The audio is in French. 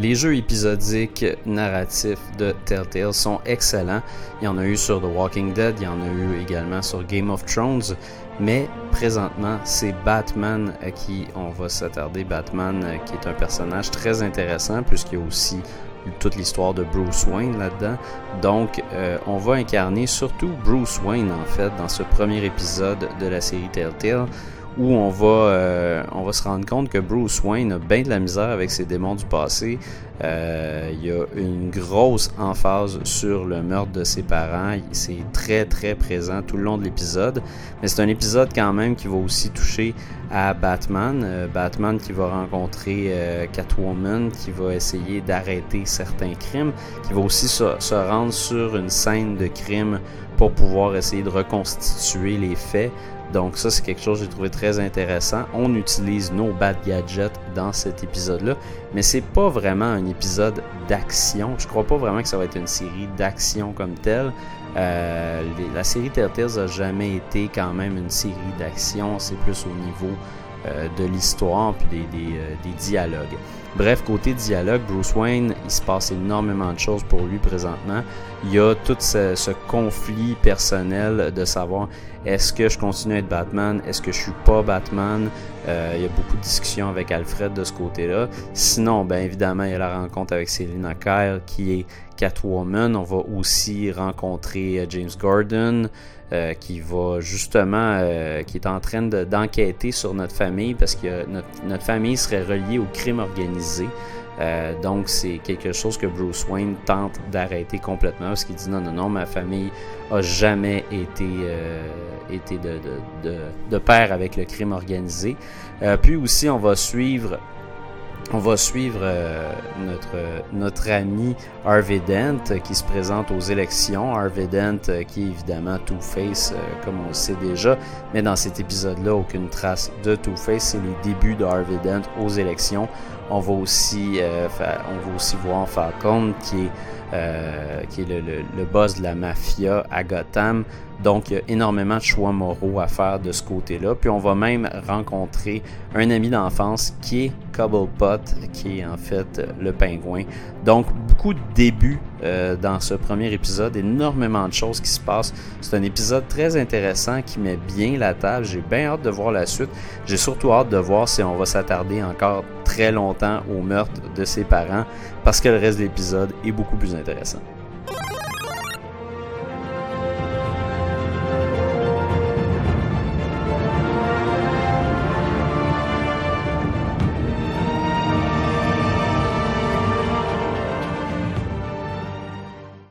Les jeux épisodiques narratifs de Telltale sont excellents. Il y en a eu sur The Walking Dead, il y en a eu également sur Game of Thrones. Mais présentement, c'est Batman à qui on va s'attarder. Batman euh, qui est un personnage très intéressant puisqu'il y a aussi toute l'histoire de Bruce Wayne là-dedans. Donc, euh, on va incarner surtout Bruce Wayne en fait dans ce premier épisode de la série Telltale où on va, euh, on va se rendre compte que Bruce Wayne a bien de la misère avec ses démons du passé. Euh, il y a une grosse emphase sur le meurtre de ses parents. C'est très très présent tout le long de l'épisode. Mais c'est un épisode quand même qui va aussi toucher à Batman. Euh, Batman qui va rencontrer Catwoman, qui va essayer d'arrêter certains crimes, qui va aussi se rendre sur une scène de crime pour pouvoir essayer de reconstituer les faits. Donc ça, c'est quelque chose que j'ai trouvé très intéressant. On utilise nos bad gadgets dans cet épisode-là, mais c'est pas vraiment un épisode d'action. Je crois pas vraiment que ça va être une série d'action comme telle. Euh, la série Telltales a jamais été quand même une série d'action. C'est plus au niveau euh, de l'histoire puis des, euh, des, dialogues. Bref, côté dialogue, Bruce Wayne, il se passe énormément de choses pour lui présentement. Il y a tout ce, ce conflit personnel de savoir est-ce que je continue à être Batman, est-ce que je suis pas Batman? Euh, il y a beaucoup de discussions avec Alfred de ce côté-là. Sinon, bien évidemment, il y a la rencontre avec Selina Kyle qui est Catwoman. On va aussi rencontrer James Gordon. Euh, qui va justement, euh, qui est en train d'enquêter sur notre famille parce que notre, famille serait reliée au crime organisé. Euh, donc c'est quelque chose que Bruce Wayne tente d'arrêter complètement parce qu'il dit non, non, non, ma famille a jamais été, de, pair avec le crime organisé. puis aussi, on va suivre on va suivre euh, notre, notre ami Harvey Dent euh, qui se présente aux élections. Harvey Dent euh, qui est évidemment Two-Face comme on le sait déjà, mais dans cet épisode-là, aucune trace de Two-Face. C'est les débuts de Harvey Dent aux élections. On va aussi, on va aussi voir Falcon qui est, qui est le, le, le boss de la mafia à Gotham. Donc, il y a énormément de choix moraux à faire de ce côté-là. Puis, on va même rencontrer un ami d'enfance qui est Cobblepot, qui est en fait le pingouin. Donc, beaucoup de débuts euh, dans ce premier épisode, énormément de choses qui se passent. C'est un épisode très intéressant qui met bien la table. J'ai bien hâte de voir la suite. J'ai surtout hâte de voir si on va s'attarder encore très longtemps au meurtre de ses parents, parce que le reste de l'épisode est beaucoup plus intéressant.